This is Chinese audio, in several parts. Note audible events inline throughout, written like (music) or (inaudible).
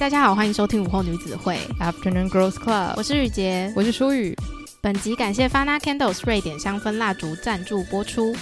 大家好，欢迎收听午后女子会 Afternoon Girls Club，我是雨洁，我是舒雨。本集感谢 Fana Candles 瑞典香氛蜡烛赞助播出。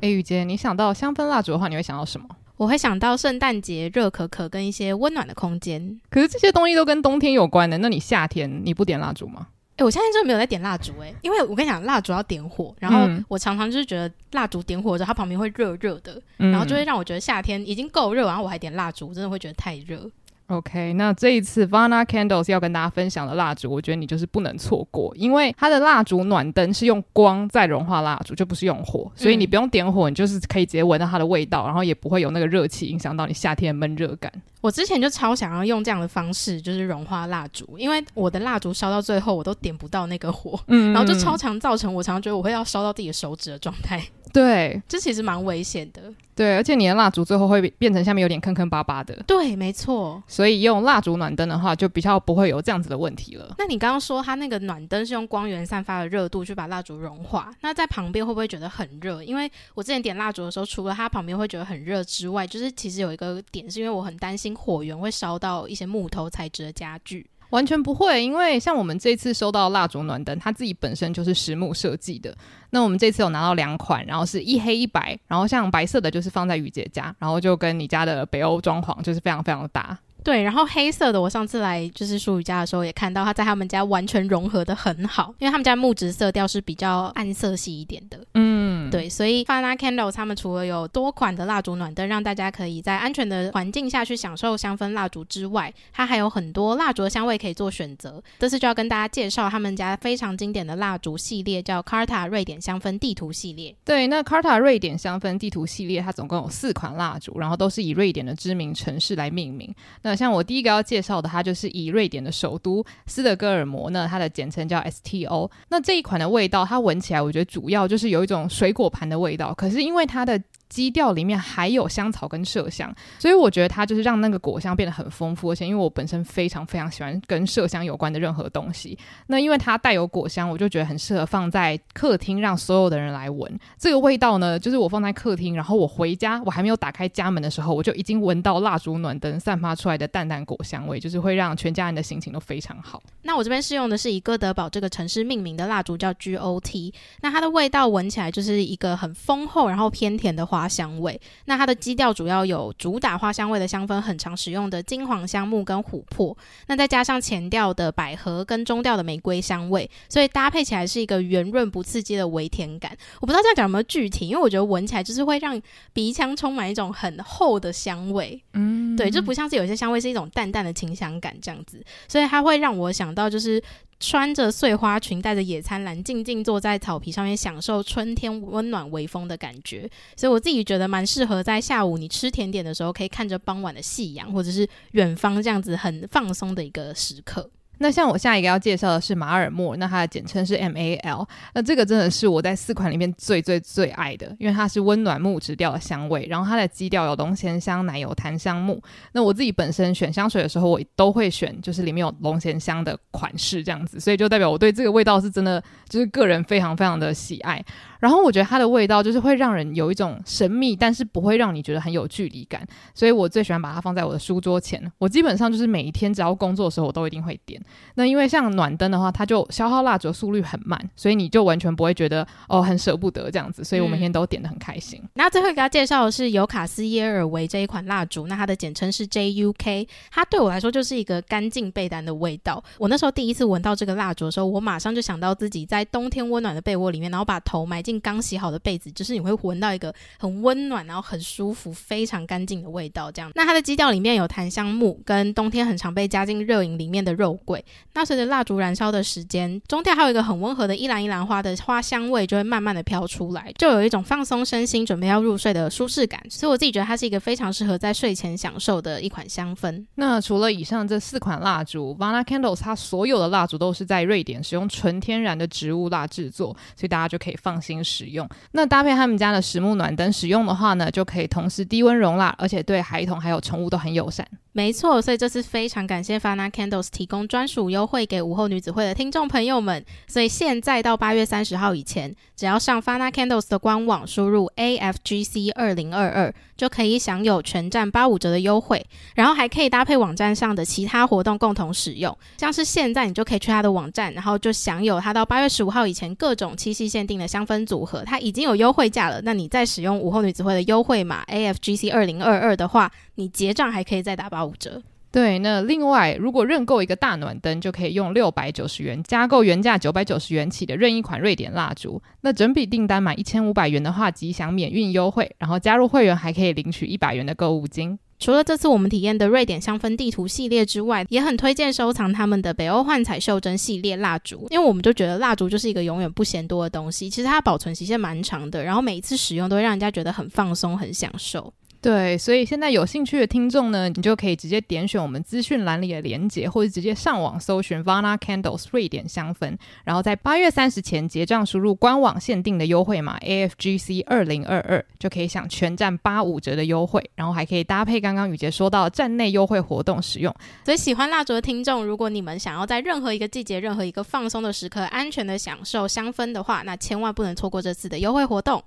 哎，雨洁，你想到香氛蜡烛的话，你会想到什么？我会想到圣诞节热可可跟一些温暖的空间。可是这些东西都跟冬天有关的，那你夏天你不点蜡烛吗？哎，我现在真的没有在点蜡烛哎，因为我跟你讲，蜡烛要点火，然后我常常就是觉得蜡烛点火之后，它旁边会热热的，嗯、然后就会让我觉得夏天已经够热，然后我还点蜡烛，真的会觉得太热。OK，那这一次 Vana Candles 要跟大家分享的蜡烛，我觉得你就是不能错过，因为它的蜡烛暖灯是用光在融化蜡烛，就不是用火，所以你不用点火，你就是可以直接闻到它的味道，然后也不会有那个热气影响到你夏天的闷热感。我之前就超想要用这样的方式，就是融化蜡烛，因为我的蜡烛烧到最后我都点不到那个火，嗯，然后就超常造成我常常觉得我会要烧到自己的手指的状态。对，这其实蛮危险的。对，而且你的蜡烛最后会变成下面有点坑坑巴巴的。对，没错。所以用蜡烛暖灯的话，就比较不会有这样子的问题了。那你刚刚说它那个暖灯是用光源散发的热度去把蜡烛融化，那在旁边会不会觉得很热？因为我之前点蜡烛的时候，除了它旁边会觉得很热之外，就是其实有一个点是因为我很担心火源会烧到一些木头材质的家具。完全不会，因为像我们这次收到蜡烛暖灯，它自己本身就是实木设计的。那我们这次有拿到两款，然后是一黑一白，然后像白色的就是放在雨姐家，然后就跟你家的北欧装潢就是非常非常的搭。对，然后黑色的我上次来就是舒雨家的时候也看到，它在他们家完全融合的很好，因为他们家木质色调是比较暗色系一点的。嗯，对，所以 Fana Candles 他们除了有多款的蜡烛暖灯，让大家可以在安全的环境下去享受香氛蜡烛之外，它还有很多蜡烛的香味可以做选择。这次就要跟大家介绍他们家非常经典的蜡烛系列，叫 Carta 瑞典香氛地图系列。对，那 Carta 瑞典香氛地图系列它总共有四款蜡烛，然后都是以瑞典的知名城市来命名。那像我第一个要介绍的，它就是以瑞典的首都斯德哥尔摩，呢它的简称叫 STO。那这一款的味道，它闻起来，我觉得主要就是有一种水果果盘的味道。可是因为它的基调里面还有香草跟麝香，所以我觉得它就是让那个果香变得很丰富。而且因为我本身非常非常喜欢跟麝香有关的任何东西，那因为它带有果香，我就觉得很适合放在客厅，让所有的人来闻。这个味道呢，就是我放在客厅，然后我回家，我还没有打开家门的时候，我就已经闻到蜡烛暖灯散发出来的淡淡果香味，就是会让全家人的心情都非常好。那我这边试用的是以哥德堡这个城市命名的蜡烛，叫 GOT。那它的味道闻起来就是一个很丰厚，然后偏甜的花。花香味，那它的基调主要有主打花香味的香氛，很常使用的金黄香木跟琥珀，那再加上前调的百合跟中调的玫瑰香味，所以搭配起来是一个圆润不刺激的微甜感。我不知道这样讲有没有具体，因为我觉得闻起来就是会让鼻腔充满一种很厚的香味。嗯，对，就不像是有些香味是一种淡淡的清香感这样子，所以它会让我想到就是。穿着碎花裙，带着野餐篮，静静坐在草皮上面，享受春天温暖微风的感觉。所以我自己觉得蛮适合在下午你吃甜点的时候，可以看着傍晚的夕阳，或者是远方这样子很放松的一个时刻。那像我下一个要介绍的是马尔默，那它的简称是 MAL。那这个真的是我在四款里面最最最爱的，因为它是温暖木质调的香味，然后它的基调有龙涎香、奶油檀香木。那我自己本身选香水的时候，我都会选就是里面有龙涎香的款式这样子，所以就代表我对这个味道是真的就是个人非常非常的喜爱。然后我觉得它的味道就是会让人有一种神秘，但是不会让你觉得很有距离感，所以我最喜欢把它放在我的书桌前。我基本上就是每一天只要工作的时候，我都一定会点。那因为像暖灯的话，它就消耗蜡烛的速率很慢，所以你就完全不会觉得哦很舍不得这样子，所以我每天都点的很开心。嗯、那最后给大家介绍的是尤卡斯耶尔维这一款蜡烛，那它的简称是 JUK，它对我来说就是一个干净被单的味道。我那时候第一次闻到这个蜡烛的时候，我马上就想到自己在冬天温暖的被窝里面，然后把头埋进。刚洗好的被子，就是你会闻到一个很温暖，然后很舒服、非常干净的味道。这样，那它的基调里面有檀香木，跟冬天很常被加进热饮里面的肉桂。那随着蜡烛燃烧的时间，中调还有一个很温和的依兰依兰花的花香味，就会慢慢的飘出来，就有一种放松身心、准备要入睡的舒适感。所以我自己觉得它是一个非常适合在睡前享受的一款香氛。那除了以上这四款蜡烛，Vana Candles 它所有的蜡烛都是在瑞典使用纯天然的植物蜡制作，所以大家就可以放心使用，那搭配他们家的实木暖灯使用的话呢，就可以同时低温容蜡，而且对孩童还有宠物都很友善。没错，所以这次非常感谢 Fana Candles 提供专属优惠给午后女子会的听众朋友们，所以现在到八月三十号以前，只要上 Fana Candles 的官网输入 AFGC 二零二二，就可以享有全站八五折的优惠，然后还可以搭配网站上的其他活动共同使用。像是现在你就可以去他的网站，然后就享有他到八月十五号以前各种七夕限定的香氛组合，它已经有优惠价了。那你再使用午后女子会的优惠码 AFGC 二零二二的话，你结账还可以再打八五折。对，那另外，如果认购一个大暖灯，就可以用六百九十元加购原价九百九十元起的任意款瑞典蜡烛。那整笔订单满一千五百元的话，即享免运优惠，然后加入会员还可以领取一百元的购物金。除了这次我们体验的瑞典香氛地图系列之外，也很推荐收藏他们的北欧幻彩袖珍系列蜡烛，因为我们就觉得蜡烛就是一个永远不嫌多的东西，其实它保存期限蛮长的，然后每一次使用都会让人家觉得很放松、很享受。对，所以现在有兴趣的听众呢，你就可以直接点选我们资讯栏里的连结，或者直接上网搜寻 Vana Candles 瑞典香氛，然后在八月三十前结账，输入官网限定的优惠码 AFGC 二零二二，就可以享全站八五折的优惠，然后还可以搭配刚刚雨杰说到站内优惠活动使用。所以喜欢蜡烛的听众，如果你们想要在任何一个季节、任何一个放松的时刻，安全的享受香氛的话，那千万不能错过这次的优惠活动。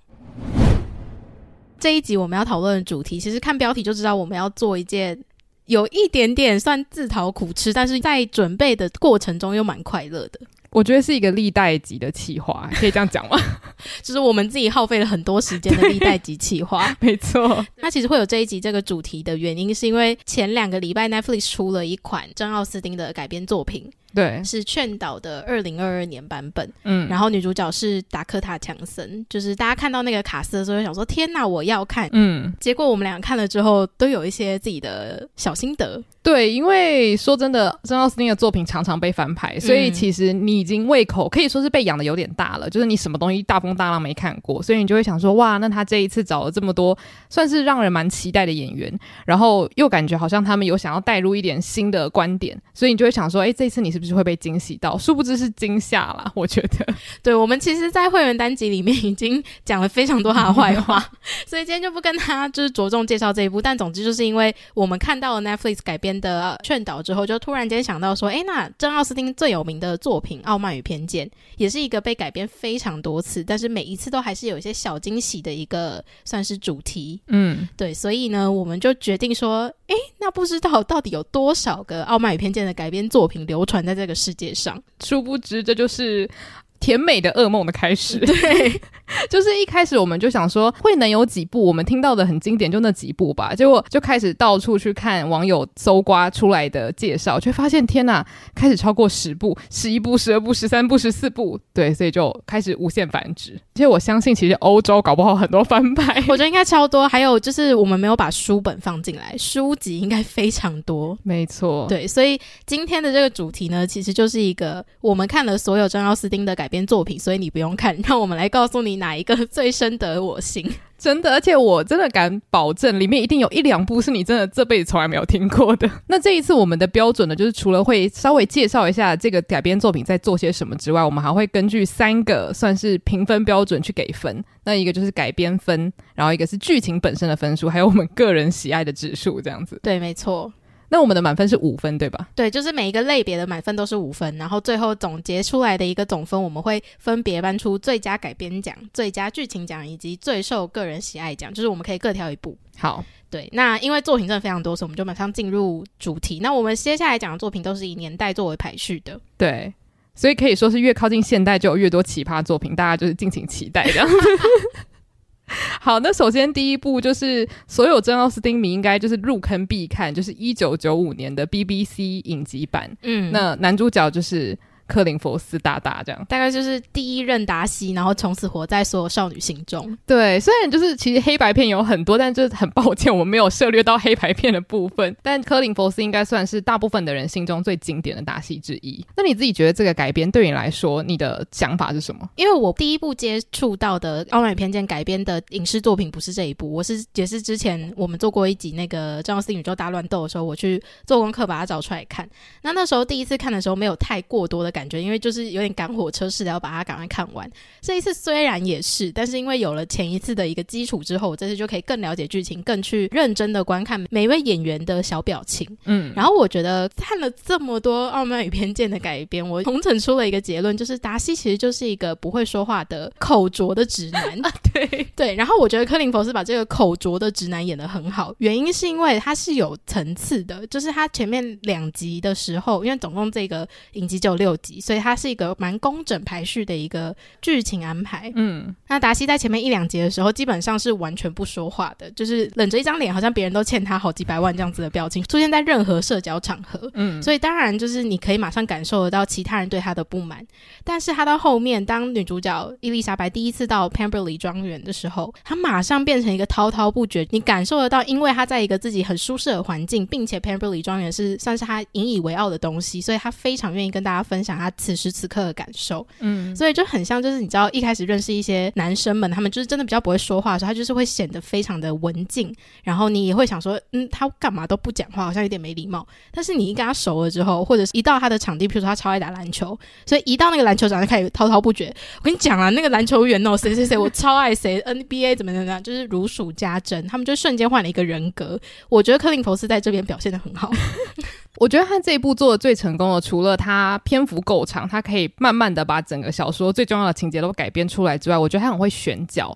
这一集我们要讨论的主题，其实看标题就知道我们要做一件有一点点算自讨苦吃，但是在准备的过程中又蛮快乐的。我觉得是一个历代级的企划，可以这样讲吗？(laughs) 就是我们自己耗费了很多时间的历代级企划。(laughs) 没错。那其实会有这一集这个主题的原因，是因为前两个礼拜 Netflix 出了一款珍奥斯汀的改编作品。对，是劝导的二零二二年版本，嗯，然后女主角是达科塔强森，就是大家看到那个卡斯的时候，就想说天哪，我要看，嗯，结果我们俩看了之后，都有一些自己的小心得。对，因为说真的，珍奥斯汀的作品常常被翻拍，所以其实你已经胃口可以说是被养的有点大了，就是你什么东西大风大浪没看过，所以你就会想说，哇，那他这一次找了这么多，算是让人蛮期待的演员，然后又感觉好像他们有想要带入一点新的观点，所以你就会想说，哎，这一次你是不是会被惊喜到？殊不知是惊吓啦，我觉得。(laughs) 对，我们其实，在会员单集里面已经讲了非常多他的坏话，(laughs) 所以今天就不跟他就是着重介绍这一部，但总之就是因为我们看到了 Netflix 改编。的劝导之后，就突然间想到说，哎，那珍奥斯汀最有名的作品《傲慢与偏见》也是一个被改编非常多次，但是每一次都还是有一些小惊喜的一个算是主题。嗯，对，所以呢，我们就决定说，哎，那不知道到底有多少个《傲慢与偏见》的改编作品流传在这个世界上？殊不知，这就是。甜美的噩梦的开始，对，(laughs) 就是一开始我们就想说，会能有几部我们听到的很经典，就那几部吧。结果就开始到处去看网友搜刮出来的介绍，却发现天呐，开始超过十部、十一部、十二部、十三部、十四部，对，所以就开始无限繁殖。其实我相信，其实欧洲搞不好很多翻拍，(laughs) 我觉得应该超多。还有就是我们没有把书本放进来，书籍应该非常多。没错，对，所以今天的这个主题呢，其实就是一个我们看了所有张奥斯汀的改编。编作品，所以你不用看，让我们来告诉你哪一个最深得我心。(laughs) 真的，而且我真的敢保证，里面一定有一两部是你真的这辈子从来没有听过的。(laughs) 那这一次我们的标准呢，就是除了会稍微介绍一下这个改编作品在做些什么之外，我们还会根据三个算是评分标准去给分。那一个就是改编分，然后一个是剧情本身的分数，还有我们个人喜爱的指数，这样子。对，没错。那我们的满分是五分，对吧？对，就是每一个类别的满分都是五分，然后最后总结出来的一个总分，我们会分别颁出最佳改编奖、最佳剧情奖以及最受个人喜爱奖，就是我们可以各挑一部。好，对，那因为作品真的非常多，所以我们就马上进入主题。那我们接下来讲的作品都是以年代作为排序的，对，所以可以说是越靠近现代就有越多奇葩作品，大家就是敬请期待这样。(laughs) (laughs) 好，那首先第一部就是所有真奥斯汀迷应该就是入坑必看，就是一九九五年的 BBC 影集版。嗯，那男主角就是。柯林佛斯大大这样，大概就是第一任达西，然后从此活在所有少女心中。对，虽然就是其实黑白片有很多，但就是很抱歉，我们没有涉猎到黑白片的部分。但柯林佛斯应该算是大部分的人心中最经典的达西之一。那你自己觉得这个改编对你来说，你的想法是什么？因为我第一部接触到的《傲慢与偏见》改编的影视作品不是这一部，我是也是之前我们做过一集那个《珍奥斯宇宙大乱斗》的时候，我去做功课把它找出来看。那那时候第一次看的时候，没有太过多的。感觉，因为就是有点赶火车似的要把它赶快看完。这一次虽然也是，但是因为有了前一次的一个基础之后，我这次就可以更了解剧情，更去认真的观看每一位演员的小表情。嗯，然后我觉得看了这么多《傲慢与偏见》的改编，我统整出了一个结论，就是达西其实就是一个不会说话的口拙的直男。(laughs) 啊、对 (laughs) 对，然后我觉得柯林·佛斯把这个口拙的直男演得很好，原因是因为他是有层次的，就是他前面两集的时候，因为总共这个影集只有六集，所以它是一个蛮工整排序的一个剧情安排。嗯，那达西在前面一两集的时候，基本上是完全不说话的，就是冷着一张脸，好像别人都欠他好几百万这样子的表情，出现在任何社交场合。嗯，所以当然就是你可以马上感受得到其他人对他的不满，但是他到后面，当女主角伊丽莎白第一次到 Pemberley 庄园的时候，他马上变成一个滔滔不绝，你感受得到，因为他在一个自己很舒适的环境，并且 Pemberley 庄园是算是他引以为傲的东西，所以他非常愿意跟大家分享他此时此刻的感受。嗯，所以就很像，就是你知道一开始认识一些男生们，他们就是真的比较不会说话的时候，他就是会显得非常的文静，然后你也会想说，嗯，他干嘛都不讲话，好像有点没礼貌。但是你一跟他熟了之后，或者是一到他的场地，比如说他超爱打篮球，所以一到那个篮球场就开始滔滔不绝。我跟你讲啊，那个篮球员哦，谁谁谁，我超爱谁，NBA 怎么怎么样，就是如数家珍，他们就瞬间换了一个人格。我觉得克林·佛斯在这边表现的很好。我觉得他这一部做的最成功的，除了他篇幅够长，他可以慢慢的把整个小说最重要的情节都改编出来之外，我觉得他很会选角。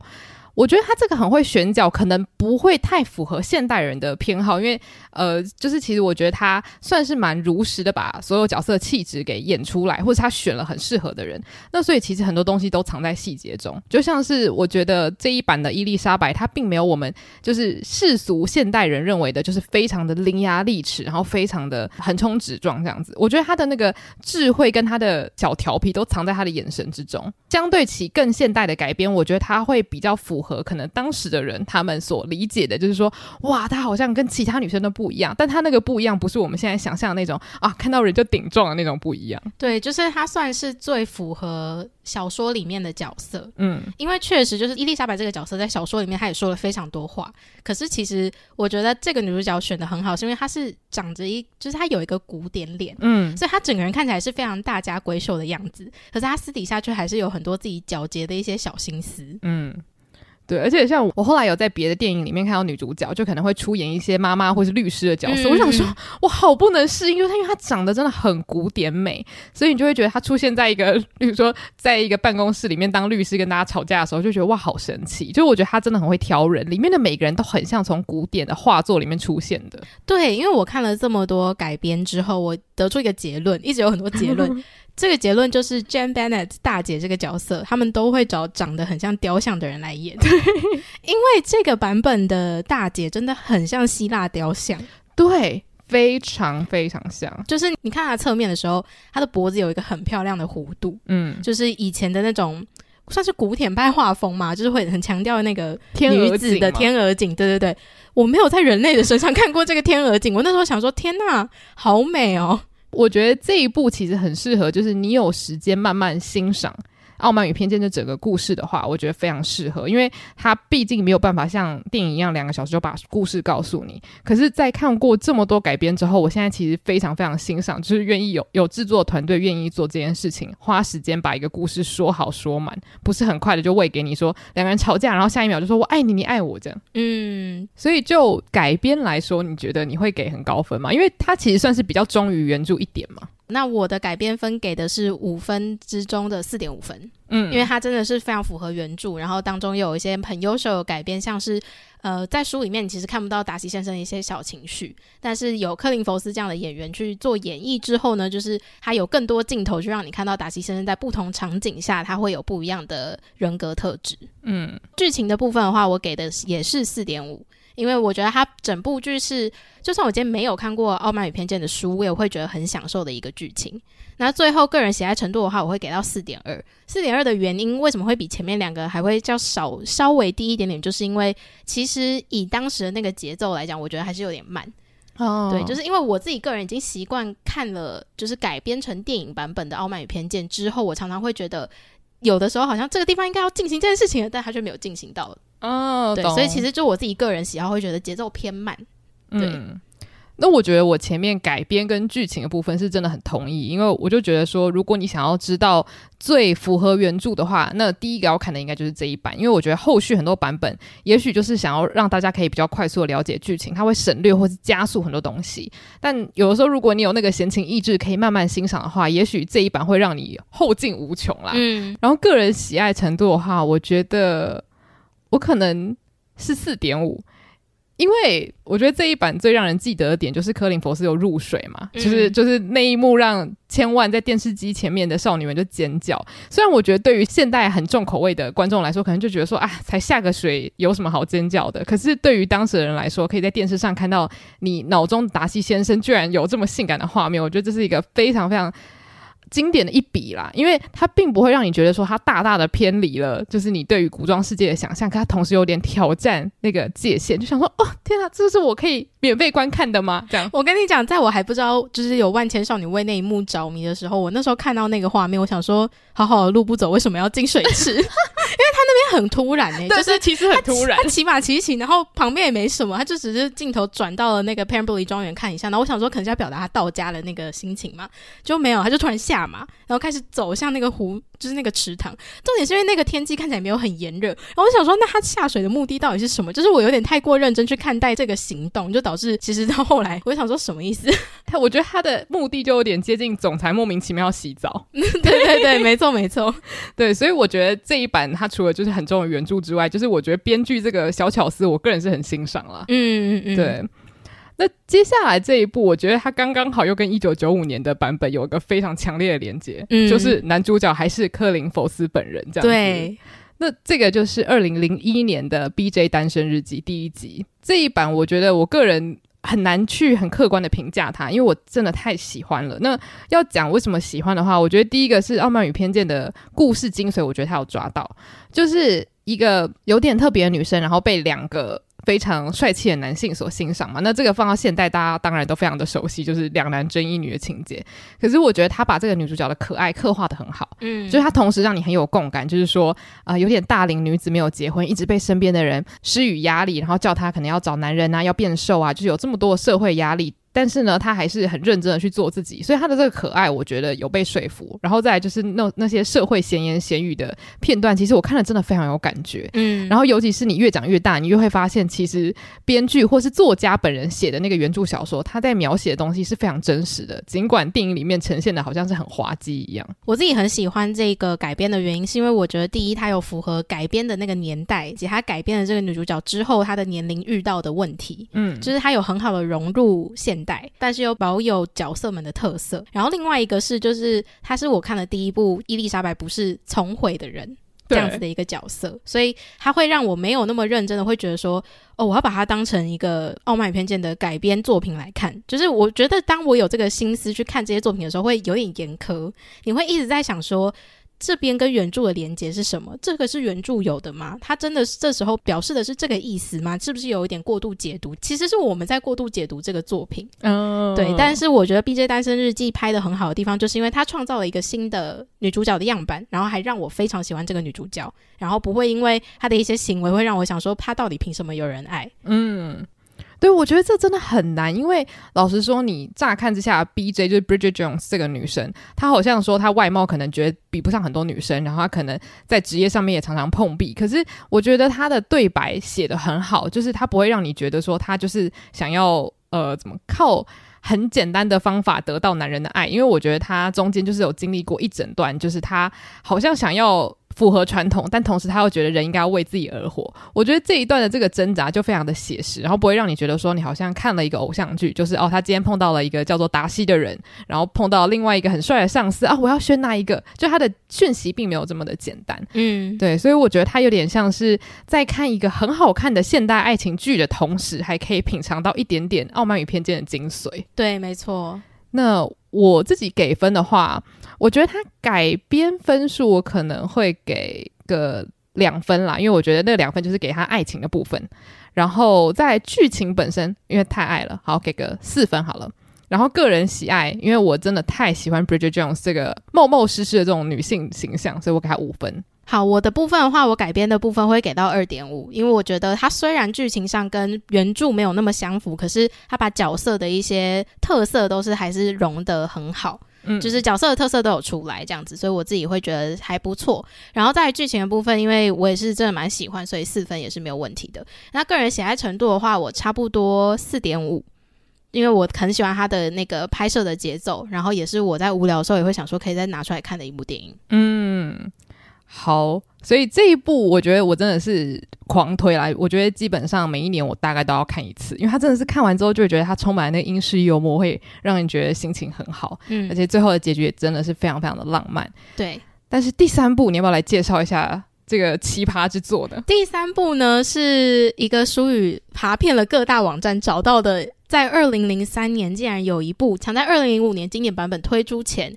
我觉得他这个很会选角，可能不会太符合现代人的偏好，因为呃，就是其实我觉得他算是蛮如实的把所有角色气质给演出来，或者他选了很适合的人。那所以其实很多东西都藏在细节中，就像是我觉得这一版的伊丽莎白，她并没有我们就是世俗现代人认为的，就是非常的伶牙俐齿，然后非常的横冲直撞这样子。我觉得他的那个智慧跟他的小调皮都藏在他的眼神之中。相对起更现代的改编，我觉得他会比较符合。和可能当时的人他们所理解的，就是说，哇，她好像跟其他女生都不一样，但她那个不一样，不是我们现在想象的那种啊，看到人就顶撞的那种不一样。对，就是她算是最符合小说里面的角色。嗯，因为确实就是伊丽莎白这个角色在小说里面，她也说了非常多话。可是其实我觉得这个女主角选的很好，是因为她是长着一，就是她有一个古典脸，嗯，所以她整个人看起来是非常大家闺秀的样子。可是她私底下却还是有很多自己皎洁的一些小心思。嗯。对，而且像我后来有在别的电影里面看到女主角，就可能会出演一些妈妈或是律师的角色。嗯、我想说，我好不能适应，就是她，因为她长得真的很古典美，所以你就会觉得她出现在一个，(laughs) 比如说在一个办公室里面当律师跟大家吵架的时候，就觉得哇，好神奇。就我觉得她真的很会挑人，里面的每个人都很像从古典的画作里面出现的。对，因为我看了这么多改编之后，我得出一个结论，一直有很多结论。(laughs) 这个结论就是，Jane Bennett 大姐这个角色，他们都会找长得很像雕像的人来演，(laughs) 因为这个版本的大姐真的很像希腊雕像，对，非常非常像。就是你看她侧面的时候，她的脖子有一个很漂亮的弧度，嗯，就是以前的那种算是古典派画风嘛，就是会很强调那个女子的天鹅颈，对对对。我没有在人类的身上看过这个天鹅颈，我那时候想说，天呐，好美哦。我觉得这一部其实很适合，就是你有时间慢慢欣赏。《傲慢与偏见》这整个故事的话，我觉得非常适合，因为它毕竟没有办法像电影一样两个小时就把故事告诉你。可是，在看过这么多改编之后，我现在其实非常非常欣赏，就是愿意有有制作团队愿意做这件事情，花时间把一个故事说好说满，不是很快的就喂给你说两个人吵架，然后下一秒就说我爱你，你爱我这样。嗯，所以就改编来说，你觉得你会给很高分吗？因为它其实算是比较忠于原著一点嘛。那我的改编分给的是五分之中的四点五分，嗯，因为它真的是非常符合原著，然后当中又有一些很优秀的改编，像是呃，在书里面你其实看不到达西先生的一些小情绪，但是有克林·佛斯这样的演员去做演绎之后呢，就是他有更多镜头去让你看到达西先生在不同场景下他会有不一样的人格特质，嗯，剧情的部分的话，我给的也是四点五。因为我觉得它整部剧是，就算我今天没有看过《傲慢与偏见》的书，我也会觉得很享受的一个剧情。那最后个人喜爱程度的话，我会给到四点二。四点二的原因为什么会比前面两个还会较少稍微低一点点？就是因为其实以当时的那个节奏来讲，我觉得还是有点慢。哦，对，就是因为我自己个人已经习惯看了，就是改编成电影版本的《傲慢与偏见》之后，我常常会觉得有的时候好像这个地方应该要进行这件事情了，但他却没有进行到。哦，对，所以其实就我自己个人喜好会觉得节奏偏慢。对，嗯，那我觉得我前面改编跟剧情的部分是真的很同意，因为我就觉得说，如果你想要知道最符合原著的话，那第一个要看的应该就是这一版，因为我觉得后续很多版本，也许就是想要让大家可以比较快速的了解剧情，它会省略或是加速很多东西。但有的时候，如果你有那个闲情逸致，可以慢慢欣赏的话，也许这一版会让你后劲无穷啦。嗯，然后个人喜爱程度的话，我觉得我可能是四点五。因为我觉得这一版最让人记得的点就是科林·佛斯有入水嘛，嗯、就是就是那一幕让千万在电视机前面的少女们就尖叫。虽然我觉得对于现代很重口味的观众来说，可能就觉得说啊，才下个水有什么好尖叫的？可是对于当时的人来说，可以在电视上看到你脑中达西先生居然有这么性感的画面，我觉得这是一个非常非常。经典的一笔啦，因为它并不会让你觉得说它大大的偏离了，就是你对于古装世界的想象，可它同时有点挑战那个界限，就想说哦，天哪，这是我可以免费观看的吗？这样，我跟你讲，在我还不知道就是有万千少女为那一幕着迷的时候，我那时候看到那个画面，我想说，好好的路不走，为什么要进水池？(laughs) 因为他那边很突然呢、(laughs) 欸，就是其实很突然，他骑马骑骑，然后旁边也没什么，他就只是镜头转到了那个 Pemberley 庄园看一下，然后我想说，可能是要表达他到家的那个心情嘛，就没有，他就突然下马，然后开始走向那个湖。就是那个池塘，重点是因为那个天气看起来没有很炎热，然后我想说，那他下水的目的到底是什么？就是我有点太过认真去看待这个行动，就导致其实到后来，我想说什么意思？(laughs) 他我觉得他的目的就有点接近总裁莫名其妙洗澡。(laughs) 对对对，没错没错，(laughs) 对，所以我觉得这一版他除了就是很重的原著之外，就是我觉得编剧这个小巧思，我个人是很欣赏了。嗯嗯嗯，对。那接下来这一部，我觉得它刚刚好又跟一九九五年的版本有一个非常强烈的连接，嗯，就是男主角还是科林·佛斯本人这样子。对，那这个就是二零零一年的《B.J. 单身日记》第一集这一版，我觉得我个人很难去很客观的评价它，因为我真的太喜欢了。那要讲为什么喜欢的话，我觉得第一个是《傲慢与偏见》的故事精髓，我觉得他有抓到，就是一个有点特别的女生，然后被两个。非常帅气的男性所欣赏嘛，那这个放到现代，大家当然都非常的熟悉，就是两男争一女的情节。可是我觉得他把这个女主角的可爱刻画的很好，嗯，就是他同时让你很有共感，就是说啊、呃，有点大龄女子没有结婚，一直被身边的人施予压力，然后叫她可能要找男人啊，要变瘦啊，就是有这么多的社会压力。但是呢，他还是很认真的去做自己，所以他的这个可爱，我觉得有被说服。然后再来就是那那些社会闲言闲语的片段，其实我看了真的非常有感觉。嗯，然后尤其是你越长越大，你越会发现，其实编剧或是作家本人写的那个原著小说，他在描写的东西是非常真实的，尽管电影里面呈现的好像是很滑稽一样。我自己很喜欢这个改编的原因，是因为我觉得第一，它有符合改编的那个年代，以及它改编的这个女主角之后她的年龄遇到的问题。嗯，就是它有很好的融入现代，但是又保有角色们的特色，然后另外一个是，就是他是我看的第一部伊丽莎白不是重毁的人这样子的一个角色，所以他会让我没有那么认真的会觉得说，哦，我要把它当成一个傲慢与偏见的改编作品来看，就是我觉得当我有这个心思去看这些作品的时候，会有点严苛，你会一直在想说。这边跟原著的连接是什么？这个是原著有的吗？他真的是这时候表示的是这个意思吗？是不是有一点过度解读？其实是我们在过度解读这个作品。嗯，对。但是我觉得《B.J. 单身日记》拍的很好的地方，就是因为他创造了一个新的女主角的样板，然后还让我非常喜欢这个女主角，然后不会因为她的一些行为会让我想说，她到底凭什么有人爱？嗯。对，我觉得这真的很难，因为老实说，你乍看之下，B.J. 就是 Bridget Jones 这个女生，她好像说她外貌可能觉得比不上很多女生，然后她可能在职业上面也常常碰壁。可是我觉得她的对白写得很好，就是她不会让你觉得说她就是想要呃怎么靠很简单的方法得到男人的爱，因为我觉得她中间就是有经历过一整段，就是她好像想要。符合传统，但同时他又觉得人应该要为自己而活。我觉得这一段的这个挣扎就非常的写实，然后不会让你觉得说你好像看了一个偶像剧，就是哦，他今天碰到了一个叫做达西的人，然后碰到另外一个很帅的上司 (laughs) 啊，我要选哪一个？就他的讯息并没有这么的简单。嗯，对，所以我觉得他有点像是在看一个很好看的现代爱情剧的同时，还可以品尝到一点点傲慢与偏见的精髓。对，没错。那我自己给分的话，我觉得他改编分数我可能会给个两分啦，因为我觉得那两分就是给他爱情的部分。然后在剧情本身，因为太爱了，好，给个四分好了。然后个人喜爱，因为我真的太喜欢 Bridget Jones 这个冒冒失失的这种女性形象，所以我给她五分。好，我的部分的话，我改编的部分会给到二点五，因为我觉得它虽然剧情上跟原著没有那么相符，可是它把角色的一些特色都是还是融得很好，嗯，就是角色的特色都有出来这样子，所以我自己会觉得还不错。然后在剧情的部分，因为我也是真的蛮喜欢，所以四分也是没有问题的。那个人喜爱程度的话，我差不多四点五，因为我很喜欢他的那个拍摄的节奏，然后也是我在无聊的时候也会想说可以再拿出来看的一部电影，嗯。好，所以这一部我觉得我真的是狂推来。我觉得基本上每一年我大概都要看一次，因为它真的是看完之后就会觉得它充满了那个英式幽默，会让人觉得心情很好。嗯，而且最后的结局也真的是非常非常的浪漫。对，但是第三部你要不要来介绍一下这个奇葩之作呢？第三部呢是一个书宇爬遍了各大网站找到的，在二零零三年竟然有一部抢在二零零五年经典版本推出前。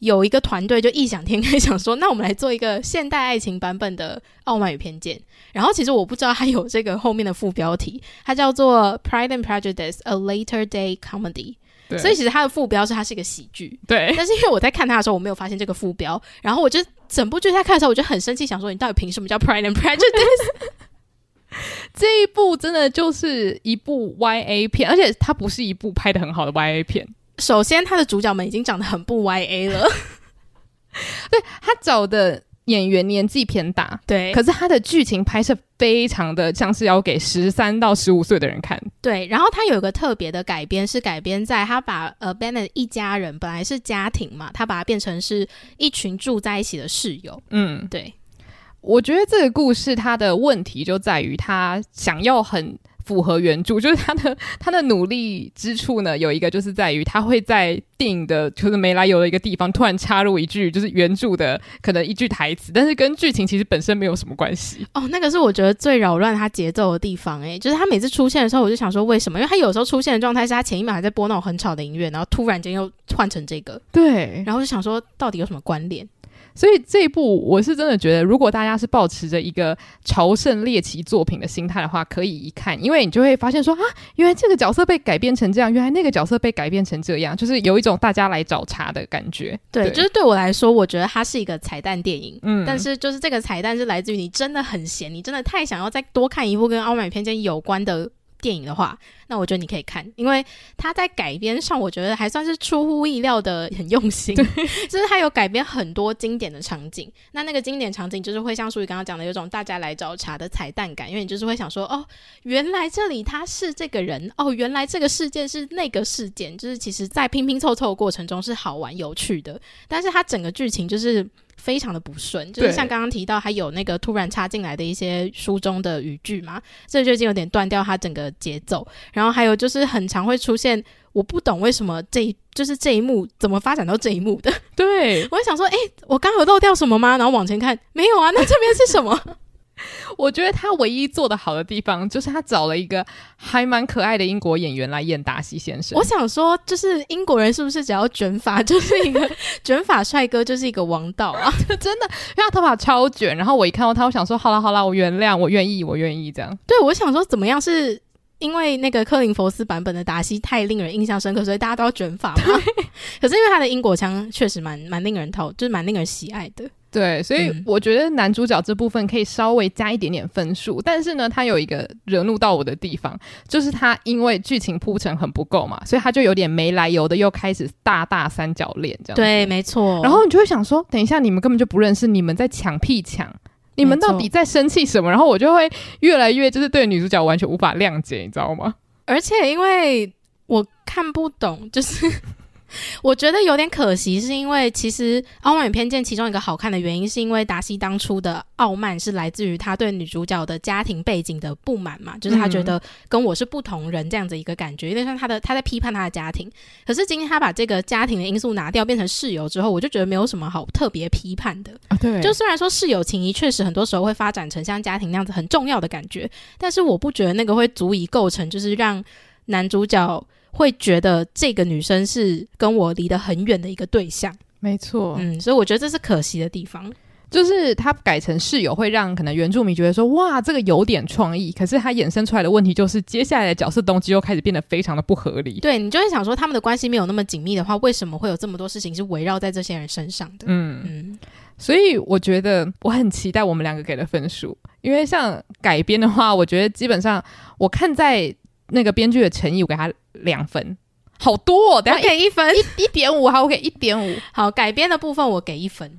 有一个团队就异想天开，想说，那我们来做一个现代爱情版本的《傲慢与偏见》。然后其实我不知道它有这个后面的副标题，它叫做《Pride and Prejudice: A Later Day Comedy》。所以其实它的副标是它是一个喜剧。对。但是因为我在看它的时候，我没有发现这个副标。然后我就整部剧在看的时候，我就很生气，想说你到底凭什么叫《Pride and Prejudice (laughs)》？这一部真的就是一部 YA 片，而且它不是一部拍的很好的 YA 片。首先，他的主角们已经长得很不 YA 了。(laughs) 对，他找的演员年纪偏大，对。可是他的剧情拍摄非常的像是要给十三到十五岁的人看。对，然后他有一个特别的改编，是改编在他把呃 Bennet 一家人本来是家庭嘛，他把它变成是一群住在一起的室友。嗯，对。我觉得这个故事它的问题就在于他想要很。符合原著，(laughs) 就是他的他的努力之处呢，有一个就是在于他会在电影的就是没来由的一个地方突然插入一句就是原著的可能一句台词，但是跟剧情其实本身没有什么关系。哦，那个是我觉得最扰乱他节奏的地方，诶，就是他每次出现的时候，我就想说为什么？因为他有时候出现的状态是他前一秒还在播那种很吵的音乐，然后突然间又换成这个，对，然后就想说到底有什么关联？所以这一部我是真的觉得，如果大家是抱持着一个朝圣猎奇作品的心态的话，可以一看，因为你就会发现说啊，原来这个角色被改编成这样，原来那个角色被改编成这样，就是有一种大家来找茬的感觉。对，对就是对我来说，我觉得它是一个彩蛋电影。嗯，但是就是这个彩蛋是来自于你真的很闲，你真的太想要再多看一部跟《傲慢与偏见》有关的电影的话，那我觉得你可以看，因为他在改编上，我觉得还算是出乎意料的很用心。(laughs) 就是他有改编很多经典的场景，那那个经典场景就是会像书宇刚刚讲的，有种大家来找茬的彩蛋感，因为你就是会想说，哦，原来这里他是这个人，哦，原来这个事件是那个事件，就是其实在拼拼凑凑的过程中是好玩有趣的，但是他整个剧情就是。非常的不顺，就是像刚刚提到，还有那个突然插进来的一些书中的语句嘛，这就已经有点断掉它整个节奏。然后还有就是很常会出现，我不懂为什么这一就是这一幕怎么发展到这一幕的。对，(laughs) 我会想说，诶、欸，我刚有漏掉什么吗？然后往前看，没有啊，那这边是什么？(laughs) 我觉得他唯一做的好的地方，就是他找了一个还蛮可爱的英国演员来演达西先生。我想说，就是英国人是不是只要卷发就是一个 (laughs) 卷发帅哥，就是一个王道啊？(laughs) 真的，因为他头发超卷。然后我一看到他，我想说，好啦好啦，我原谅，我愿意，我愿意这样。对，我想说，怎么样？是因为那个克林佛斯版本的达西太令人印象深刻，所以大家都要卷发吗？可是因为他的英国腔确实蛮蛮令人讨，就是蛮令人喜爱的。对，所以我觉得男主角这部分可以稍微加一点点分数，嗯、但是呢，他有一个惹怒到我的地方，就是他因为剧情铺陈很不够嘛，所以他就有点没来由的又开始大大三角恋这样。对，没错。然后你就会想说，等一下你们根本就不认识，你们在抢屁抢，你们到底在生气什么？然后我就会越来越就是对女主角完全无法谅解，你知道吗？而且因为我看不懂，就是。(laughs) 我觉得有点可惜，是因为其实《傲慢与偏见》其中一个好看的原因，是因为达西当初的傲慢是来自于他对女主角的家庭背景的不满嘛，就是他觉得跟我是不同人这样子一个感觉，有点像他的他在批判他的家庭。可是今天他把这个家庭的因素拿掉，变成室友之后，我就觉得没有什么好特别批判的。(laughs) 啊，对，就虽然说室友情谊确实很多时候会发展成像家庭那样子很重要的感觉，但是我不觉得那个会足以构成就是让男主角。会觉得这个女生是跟我离得很远的一个对象，没错，嗯，所以我觉得这是可惜的地方，就是他改成室友会让可能原住民觉得说哇，这个有点创意，可是他衍生出来的问题就是接下来的角色动机又开始变得非常的不合理，对，你就会想说他们的关系没有那么紧密的话，为什么会有这么多事情是围绕在这些人身上的？嗯。嗯。所以我觉得我很期待我们两个给的分数，因为像改编的话，我觉得基本上我看在那个编剧的诚意，我给他两分，好多哦，等下给一分一一点五，好，我给一点五，好，改编的部分我给一分。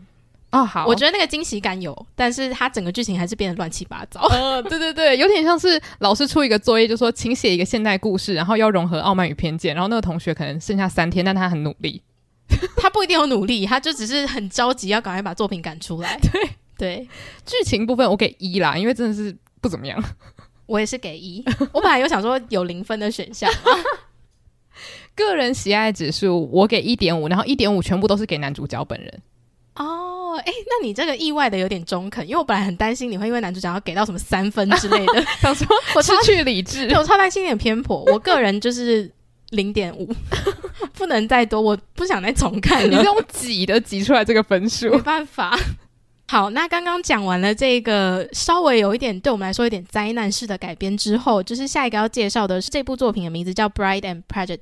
哦，好，我觉得那个惊喜感有，但是它整个剧情还是变得乱七八糟。呃，(laughs) 对对对，有点像是老师出一个作业，就说请写一个现代故事，然后要融合傲慢与偏见，然后那个同学可能剩下三天，但他很努力，(laughs) 他不一定有努力，他就只是很着急要赶快把作品赶出来。对对，剧情部分我给一啦，因为真的是不怎么样。我也是给一，(laughs) 我本来有想说有零分的选项。(laughs) 个人喜爱指数我给一点五，然后一点五全部都是给男主角本人。哦，哎，那你这个意外的有点中肯，因为我本来很担心你会因为男主角要给到什么三分之类的，(laughs) 想说我失去理智，我超担心有点偏颇。我个人就是零点五，不能再多，我不想再重看了。你是用挤的挤出来这个分数，没办法。好，那刚刚讲完了这个稍微有一点对我们来说有点灾难式的改编之后，就是下一个要介绍的是这部作品的名字叫《Bride and Prejudice》。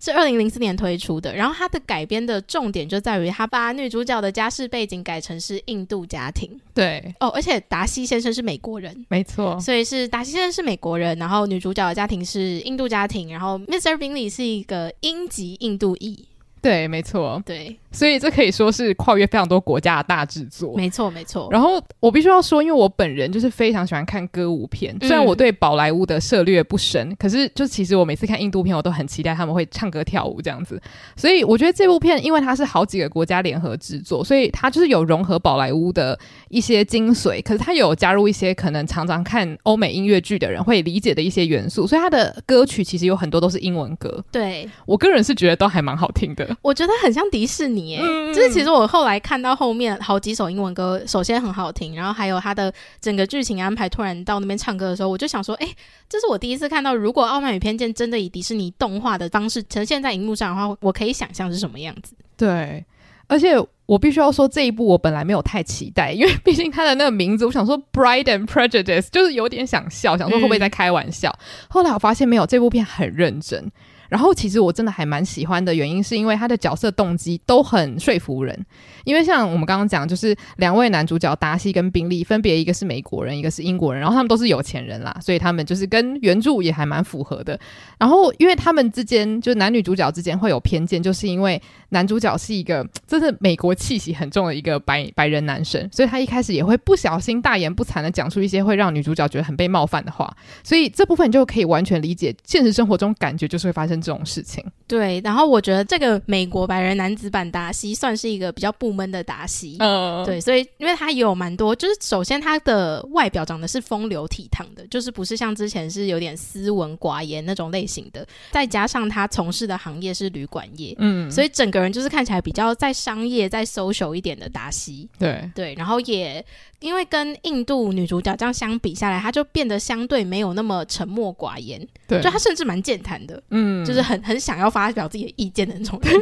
是二零零四年推出的，然后它的改编的重点就在于它把女主角的家世背景改成是印度家庭。对哦，而且达西先生是美国人，没错，所以是达西先生是美国人，然后女主角的家庭是印度家庭，然后 Mr. Bingley 是一个英籍印度裔。对，没错，对，所以这可以说是跨越非常多国家的大制作。没错，没错。然后我必须要说，因为我本人就是非常喜欢看歌舞片，虽然我对宝莱坞的涉略不深，嗯、可是就其实我每次看印度片，我都很期待他们会唱歌跳舞这样子。所以我觉得这部片，因为它是好几个国家联合制作，所以它就是有融合宝莱坞的一些精髓，可是它有加入一些可能常常看欧美音乐剧的人会理解的一些元素，所以它的歌曲其实有很多都是英文歌。对，我个人是觉得都还蛮好听的。我觉得很像。迪士尼，哎、嗯，就是其实我后来看到后面好几首英文歌，首先很好听，然后还有它的整个剧情安排，突然到那边唱歌的时候，我就想说，哎、欸，这是我第一次看到，如果《傲慢与偏见》真的以迪士尼动画的方式呈现在荧幕上的话，我可以想象是什么样子。对，而且我必须要说，这一部我本来没有太期待，因为毕竟它的那个名字，我想说《Bride and Prejudice》就是有点想笑，想说会不会在开玩笑。嗯、后来我发现没有，这部片很认真。然后其实我真的还蛮喜欢的原因，是因为他的角色动机都很说服人。因为像我们刚刚讲，就是两位男主角达西跟宾利，分别一个是美国人，一个是英国人，然后他们都是有钱人啦，所以他们就是跟原著也还蛮符合的。然后因为他们之间，就是男女主角之间会有偏见，就是因为男主角是一个真的美国气息很重的一个白白人男生，所以他一开始也会不小心大言不惭的讲出一些会让女主角觉得很被冒犯的话。所以这部分就可以完全理解现实生活中感觉就是会发生这种事情。对，然后我觉得这个美国白人男子版达西算是一个比较不闷的达西。嗯，对，所以因为他也有蛮多，就是首先他的外表长得是风流倜傥的，就是不是像之前是有点斯文寡言那种类型的，再加上他从事的行业是旅馆业，嗯，所以整个人就是看起来比较在商业、在 social 一点的达西。对对，然后也因为跟印度女主角这样相比下来，他就变得相对没有那么沉默寡言，对，就他甚至蛮健谈的，嗯，就是很很想要发表自己的意见的那种人。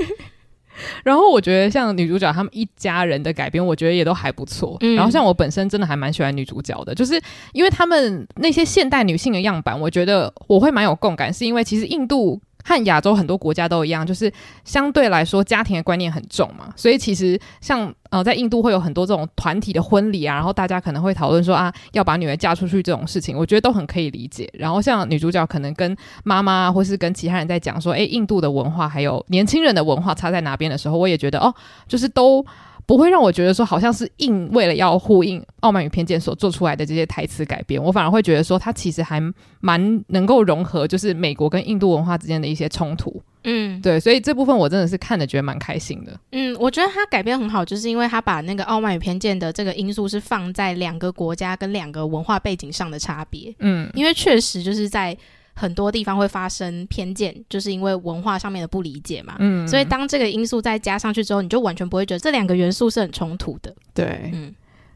然后我觉得像女主角他们一家人的改编，我觉得也都还不错。嗯、然后像我本身真的还蛮喜欢女主角的，就是因为他们那些现代女性的样板，我觉得我会蛮有共感，是因为其实印度。和亚洲很多国家都一样，就是相对来说家庭的观念很重嘛，所以其实像呃在印度会有很多这种团体的婚礼啊，然后大家可能会讨论说啊要把女儿嫁出去这种事情，我觉得都很可以理解。然后像女主角可能跟妈妈或是跟其他人在讲说，诶，印度的文化还有年轻人的文化差在哪边的时候，我也觉得哦，就是都。不会让我觉得说好像是硬为了要呼应《傲慢与偏见》所做出来的这些台词改编，我反而会觉得说它其实还蛮能够融合，就是美国跟印度文化之间的一些冲突。嗯，对，所以这部分我真的是看的觉得蛮开心的。嗯，我觉得它改编很好，就是因为它把那个《傲慢与偏见》的这个因素是放在两个国家跟两个文化背景上的差别。嗯，因为确实就是在。很多地方会发生偏见，就是因为文化上面的不理解嘛。嗯，所以当这个因素再加上去之后，你就完全不会觉得这两个元素是很冲突的。对，嗯。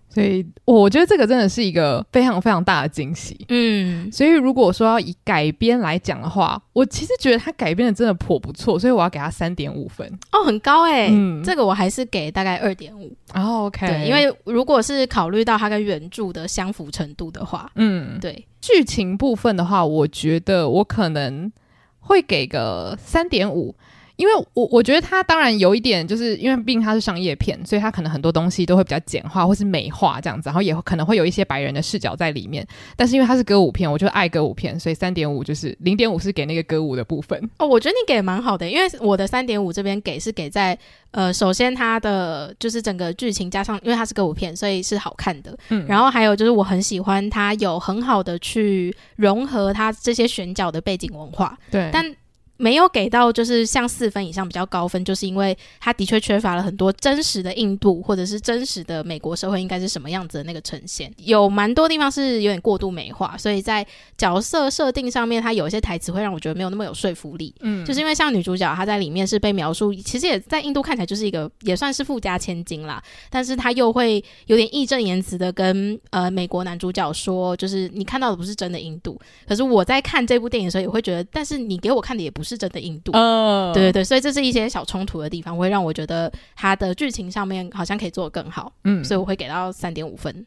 所以我觉得这个真的是一个非常非常大的惊喜。嗯，所以如果说要以改编来讲的话，我其实觉得他改编的真的颇不错，所以我要给他三点五分。哦，很高哎、欸。嗯，这个我还是给大概二点五。哦，OK。对，因为如果是考虑到它跟原著的相符程度的话，嗯，对。剧情部分的话，我觉得我可能会给个三点五。因为我我觉得它当然有一点，就是因为毕竟它是商业片，所以它可能很多东西都会比较简化或是美化这样子，然后也可能会有一些白人的视角在里面。但是因为它是歌舞片，我就爱歌舞片，所以三点五就是零点五是给那个歌舞的部分。哦，我觉得你给蛮好的，因为我的三点五这边给是给在呃，首先它的就是整个剧情加上，因为它是歌舞片，所以是好看的。嗯，然后还有就是我很喜欢它有很好的去融合它这些选角的背景文化。对，但。没有给到就是像四分以上比较高分，就是因为它的确缺乏了很多真实的印度或者是真实的美国社会应该是什么样子的那个呈现，有蛮多地方是有点过度美化，所以在角色设定上面，它有一些台词会让我觉得没有那么有说服力。嗯，就是因为像女主角她在里面是被描述，其实也在印度看起来就是一个也算是富家千金啦，但是她又会有点义正言辞的跟呃美国男主角说，就是你看到的不是真的印度，可是我在看这部电影的时候也会觉得，但是你给我看的也不是。真的印度，哦，对对对，所以这是一些小冲突的地方，会让我觉得它的剧情上面好像可以做得更好，嗯，所以我会给到三点五分。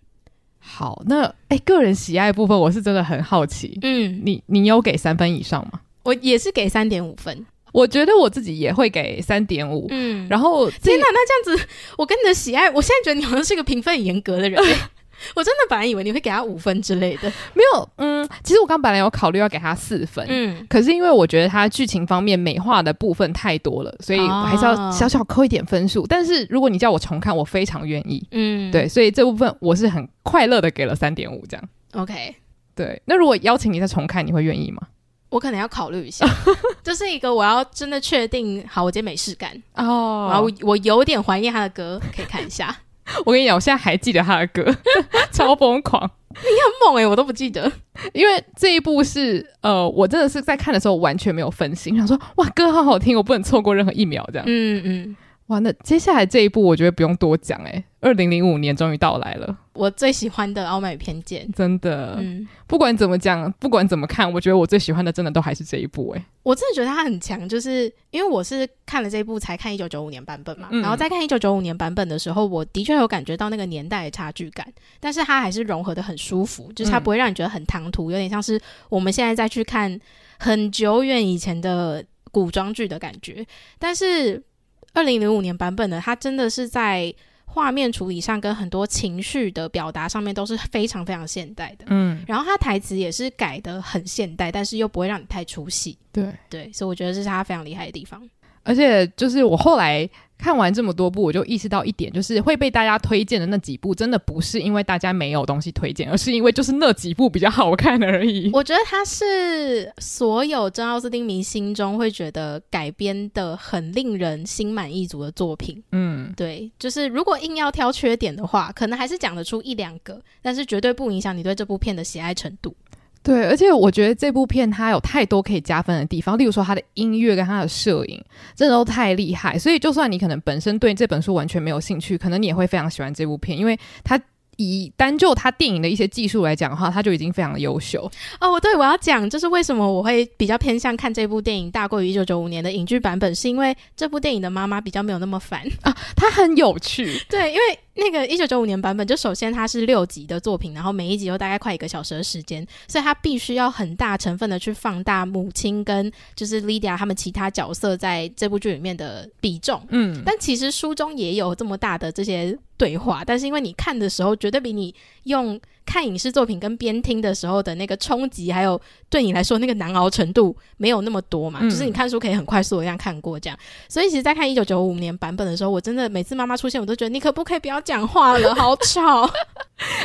好，那哎，个人喜爱部分我是真的很好奇，嗯，你你有给三分以上吗？我也是给三点五分，我觉得我自己也会给三点五，嗯，然后天哪，那这样子，我跟你的喜爱，我现在觉得你好像是一个评分很严格的人。(laughs) (laughs) 我真的本来以为你会给他五分之类的，没有，嗯，其实我刚本来有考虑要给他四分，嗯，可是因为我觉得他剧情方面美化的部分太多了，所以我还是要小小扣一点分数。哦、但是如果你叫我重看，我非常愿意，嗯，对，所以这部分我是很快乐的给了三点五这样。OK，对，那如果邀请你再重看，你会愿意吗？我可能要考虑一下，(laughs) 这是一个我要真的确定好，我今天没事干哦，然后我，我有点怀念他的歌，可以看一下。(laughs) 我跟你讲，我现在还记得他的歌，(laughs) 超疯狂。你很猛诶、欸，我都不记得。因为这一部是呃，我真的是在看的时候完全没有分心，想说哇，歌好好听，我不能错过任何一秒这样。嗯嗯。哇，那接下来这一部我觉得不用多讲诶、欸，二零零五年终于到来了。我最喜欢的《傲慢与偏见》，真的，嗯，不管怎么讲，不管怎么看，我觉得我最喜欢的真的都还是这一部诶、欸。我真的觉得它很强，就是因为我是看了这一部才看一九九五年版本嘛，嗯、然后再看一九九五年版本的时候，我的确有感觉到那个年代的差距感，但是它还是融合的很舒服，就是它不会让你觉得很唐突，有点像是我们现在再去看很久远以前的古装剧的感觉，但是。二零零五年版本的，它真的是在画面处理上跟很多情绪的表达上面都是非常非常现代的。嗯，然后他台词也是改的很现代，但是又不会让你太出戏。对对，所以我觉得这是他非常厉害的地方。而且就是我后来。看完这么多部，我就意识到一点，就是会被大家推荐的那几部，真的不是因为大家没有东西推荐，而是因为就是那几部比较好看而已。(laughs) 我觉得它是所有真奥斯汀迷心中会觉得改编的很令人心满意足的作品。嗯，对，就是如果硬要挑缺点的话，可能还是讲得出一两个，但是绝对不影响你对这部片的喜爱程度。对，而且我觉得这部片它有太多可以加分的地方，例如说它的音乐跟它的摄影，真的都太厉害。所以就算你可能本身对这本书完全没有兴趣，可能你也会非常喜欢这部片，因为它。以单就他电影的一些技术来讲的话，他就已经非常的优秀哦。对，我要讲就是为什么我会比较偏向看这部电影大过于一九九五年的影剧版本，是因为这部电影的妈妈比较没有那么烦啊，她很有趣。(laughs) 对，因为那个一九九五年版本，就首先它是六集的作品，然后每一集都大概快一个小时的时间，所以它必须要很大成分的去放大母亲跟就是 Lydia 他们其他角色在这部剧里面的比重。嗯，但其实书中也有这么大的这些。对话，但是因为你看的时候，绝对比你用看影视作品跟边听的时候的那个冲击，还有对你来说那个难熬程度没有那么多嘛。嗯、就是你看书可以很快速的这样看过这样，所以其实，在看一九九五年版本的时候，我真的每次妈妈出现，我都觉得你可不可以不要讲话了，好吵。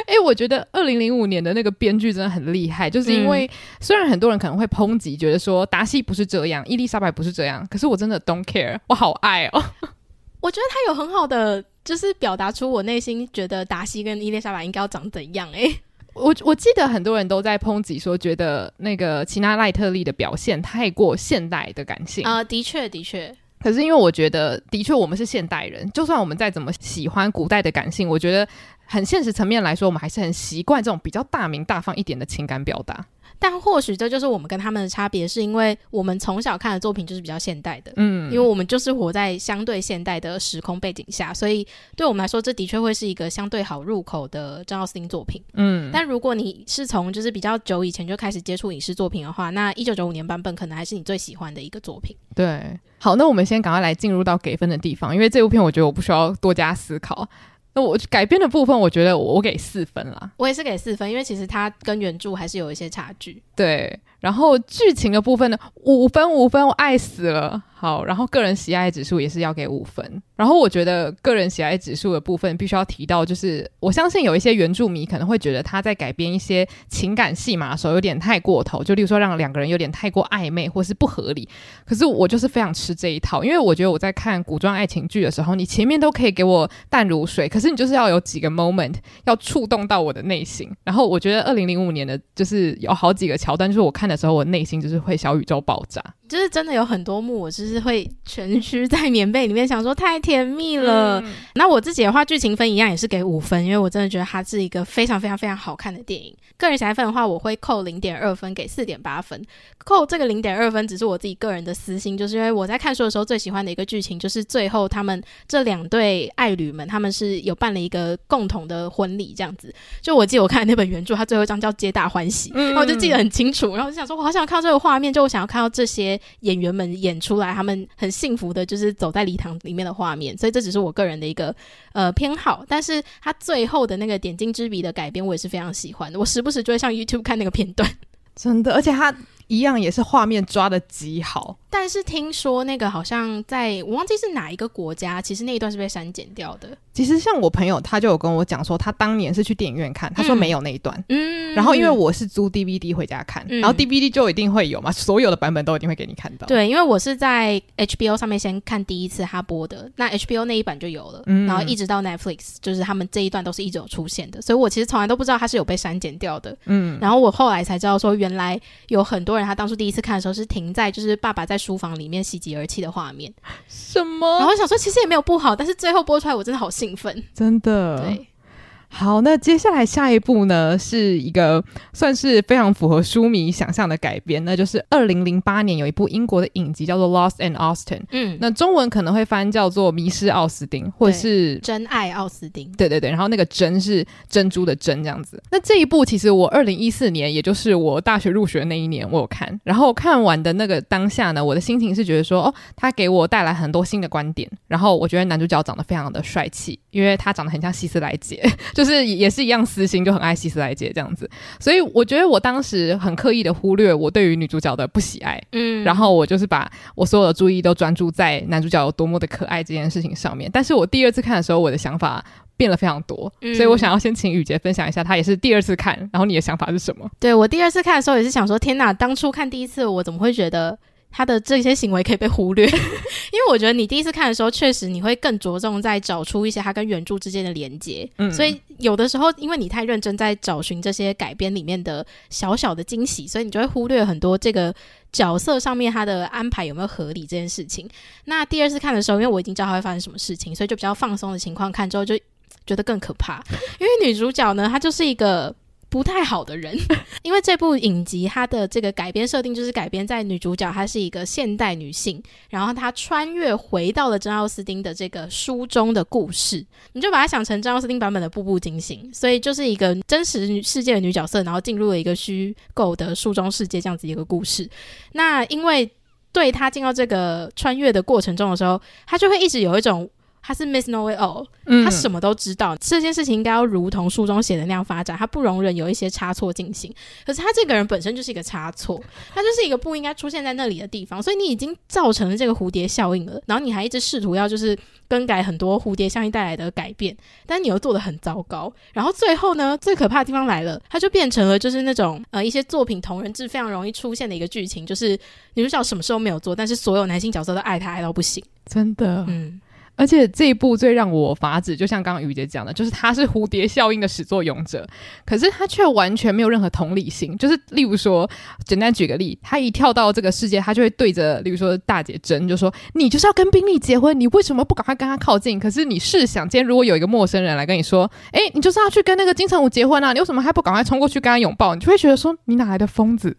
哎、欸，我觉得二零零五年的那个编剧真的很厉害，就是因为虽然很多人可能会抨击，觉得说达西不是这样，伊丽莎白不是这样，可是我真的 don't care，我好爱哦。我觉得他有很好的，就是表达出我内心觉得达西跟伊丽莎白应该要长怎样。诶，(laughs) 我我记得很多人都在抨击说，觉得那个奇娜赖特利的表现太过现代的感性啊、呃，的确的确。可是因为我觉得，的确我们是现代人，就算我们再怎么喜欢古代的感性，我觉得很现实层面来说，我们还是很习惯这种比较大明大放一点的情感表达。但或许这就是我们跟他们的差别，是因为我们从小看的作品就是比较现代的，嗯，因为我们就是活在相对现代的时空背景下，所以对我们来说，这的确会是一个相对好入口的张奥斯汀作品，嗯。但如果你是从就是比较久以前就开始接触影视作品的话，那一九九五年版本可能还是你最喜欢的一个作品。对，好，那我们先赶快来进入到给分的地方，因为这部片我觉得我不需要多加思考。那我改编的部分，我觉得我给四分啦。我也是给四分，因为其实它跟原著还是有一些差距。对，然后剧情的部分呢，五分五分，我爱死了。好，然后个人喜爱指数也是要给五分。然后我觉得个人喜爱指数的部分必须要提到，就是我相信有一些原著迷可能会觉得他在改编一些情感戏码的时候有点太过头，就例如说让两个人有点太过暧昧或是不合理。可是我就是非常吃这一套，因为我觉得我在看古装爱情剧的时候，你前面都可以给我淡如水，可是你就是要有几个 moment 要触动到我的内心。然后我觉得二零零五年的就是有好几个桥段，就是我看的时候我内心就是会小宇宙爆炸。就是真的有很多幕，我就是会蜷曲在棉被里面，想说太甜蜜了。嗯、那我自己的话，剧情分一样也是给五分，因为我真的觉得它是一个非常非常非常好看的电影。个人喜爱分的话，我会扣零点二分，给四点八分。扣这个零点二分，只是我自己个人的私心，就是因为我在看书的时候最喜欢的一个剧情，就是最后他们这两对爱侣们，他们是有办了一个共同的婚礼，这样子。就我记得我看的那本原著，它最后一章叫《皆大欢喜》，嗯、然后我就记得很清楚。然后我就想说，我好想看到这个画面，就我想要看到这些。演员们演出来，他们很幸福的，就是走在礼堂里面的画面，所以这只是我个人的一个呃偏好。但是他最后的那个点睛之笔的改编，我也是非常喜欢的。我时不时就会上 YouTube 看那个片段，(laughs) 真的，而且他一样也是画面抓的极好。但是听说那个好像在我忘记是哪一个国家，其实那一段是被删减掉的。其实像我朋友，他就有跟我讲说，他当年是去电影院看，他说没有那一段。嗯，然后因为我是租 DVD 回家看，嗯、然后 DVD 就一定会有嘛，所有的版本都一定会给你看到。对，因为我是在 HBO 上面先看第一次他播的，那 HBO 那一版就有了，嗯、然后一直到 Netflix，就是他们这一段都是一直有出现的，所以我其实从来都不知道它是有被删减掉的。嗯，然后我后来才知道说，原来有很多人他当初第一次看的时候是停在就是爸爸在书房里面喜极而泣的画面。什么？然后我想说，其实也没有不好，但是最后播出来，我真的好兴奋，真的。对。好，那接下来下一部呢，是一个算是非常符合书迷想象的改编，那就是二零零八年有一部英国的影集叫做《Lost and Austin》，嗯，那中文可能会翻叫做《迷失奥斯汀》或者是《真爱奥斯汀》，对对对，然后那个“珍”是珍珠的“珍”这样子。那这一部其实我二零一四年，也就是我大学入学那一年，我有看，然后看完的那个当下呢，我的心情是觉得说，哦，他给我带来很多新的观点，然后我觉得男主角长得非常的帅气，因为他长得很像希斯莱杰，就。(laughs) 就是也是一样私心，就很爱希斯莱杰这样子，所以我觉得我当时很刻意的忽略我对于女主角的不喜爱，嗯，然后我就是把我所有的注意都专注在男主角有多么的可爱这件事情上面。但是我第二次看的时候，我的想法变了非常多，嗯，所以我想要先请雨杰分享一下，他也是第二次看，然后你的想法是什么？对，我第二次看的时候也是想说，天哪，当初看第一次我怎么会觉得？他的这些行为可以被忽略，(laughs) 因为我觉得你第一次看的时候，确实你会更着重在找出一些他跟原著之间的连接。嗯，所以有的时候因为你太认真在找寻这些改编里面的小小的惊喜，所以你就会忽略很多这个角色上面他的安排有没有合理这件事情。那第二次看的时候，因为我已经知道他会发生什么事情，所以就比较放松的情况看之后，就觉得更可怕。因为女主角呢，她就是一个。不太好的人，(laughs) 因为这部影集它的这个改编设定就是改编在女主角她是一个现代女性，然后她穿越回到了珍奥斯汀的这个书中的故事，你就把它想成珍奥斯汀版本的《步步惊心》，所以就是一个真实世界的女角色，然后进入了一个虚构的书中世界这样子一个故事。那因为对她进到这个穿越的过程中的时候，她就会一直有一种。他是 Miss Know It All，他什么都知道。嗯、这件事情应该要如同书中写的那样发展，他不容忍有一些差错进行。可是他这个人本身就是一个差错，他就是一个不应该出现在那里的地方。所以你已经造成了这个蝴蝶效应了，然后你还一直试图要就是更改很多蝴蝶效应带来的改变，但你又做的很糟糕。然后最后呢，最可怕的地方来了，他就变成了就是那种呃一些作品同人志非常容易出现的一个剧情，就是女主角什么时候没有做，但是所有男性角色都爱她爱到不行，真的，嗯。而且这一部最让我发指，就像刚刚于姐讲的，就是他是蝴蝶效应的始作俑者，可是他却完全没有任何同理心。就是例如说，简单举个例，他一跳到这个世界，他就会对着，例如说大姐珍就说：“你就是要跟宾利结婚，你为什么不赶快跟他靠近？”可是你试想，今天如果有一个陌生人来跟你说：“哎，你就是要去跟那个金城武结婚啊，你为什么还不赶快冲过去跟他拥抱？”你就会觉得说：“你哪来的疯子？”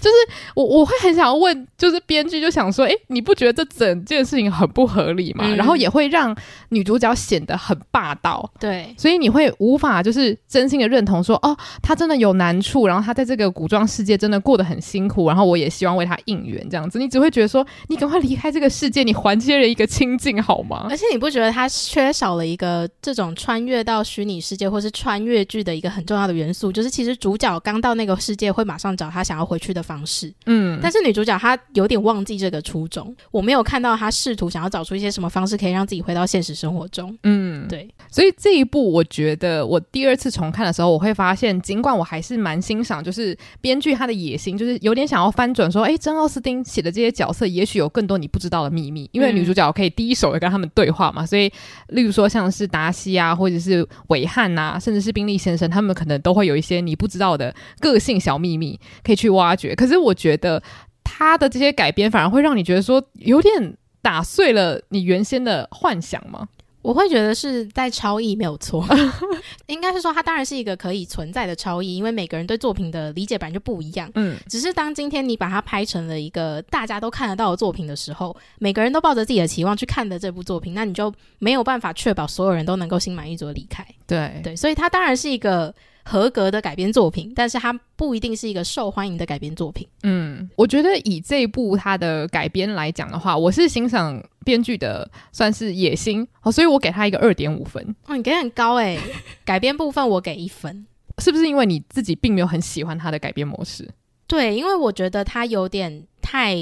就是我，我会很想要问，就是编剧就想说，诶，你不觉得这整件事情很不合理吗？嗯、然后也会让女主角显得很霸道，对，所以你会无法就是真心的认同说，哦，她真的有难处，然后她在这个古装世界真的过得很辛苦，然后我也希望为她应援这样子。你只会觉得说，你赶快离开这个世界，你还这些人一个清静好吗？而且你不觉得她缺少了一个这种穿越到虚拟世界或是穿越剧的一个很重要的元素，就是其实主角刚到那个世界会马上找他想要回去的方式，嗯，但是女主角她有点忘记这个初衷，我没有看到她试图想要找出一些什么方式可以让自己回到现实生活中，嗯，对，所以这一部我觉得我第二次重看的时候，我会发现，尽管我还是蛮欣赏，就是编剧他的野心，就是有点想要翻转说，哎，珍奥斯汀写的这些角色也许有更多你不知道的秘密，因为女主角可以第一手的跟他们对话嘛，所以例如说像是达西啊，或者是韦翰呐，甚至是宾利先生，他们可能都会有一些你不知道的个性小秘密可以去挖掘，可是。我觉得他的这些改编反而会让你觉得说有点打碎了你原先的幻想吗？我会觉得是在超译没有错，(laughs) 应该是说它当然是一个可以存在的超译，因为每个人对作品的理解本来就不一样。嗯，只是当今天你把它拍成了一个大家都看得到的作品的时候，每个人都抱着自己的期望去看的这部作品，那你就没有办法确保所有人都能够心满意足的离开。对对，所以它当然是一个。合格的改编作品，但是它不一定是一个受欢迎的改编作品。嗯，我觉得以这一部它的改编来讲的话，我是欣赏编剧的算是野心哦，所以我给他一个二点五分。哦，你给很高哎、欸，(laughs) 改编部分我给一分，是不是因为你自己并没有很喜欢他的改编模式？对，因为我觉得他有点太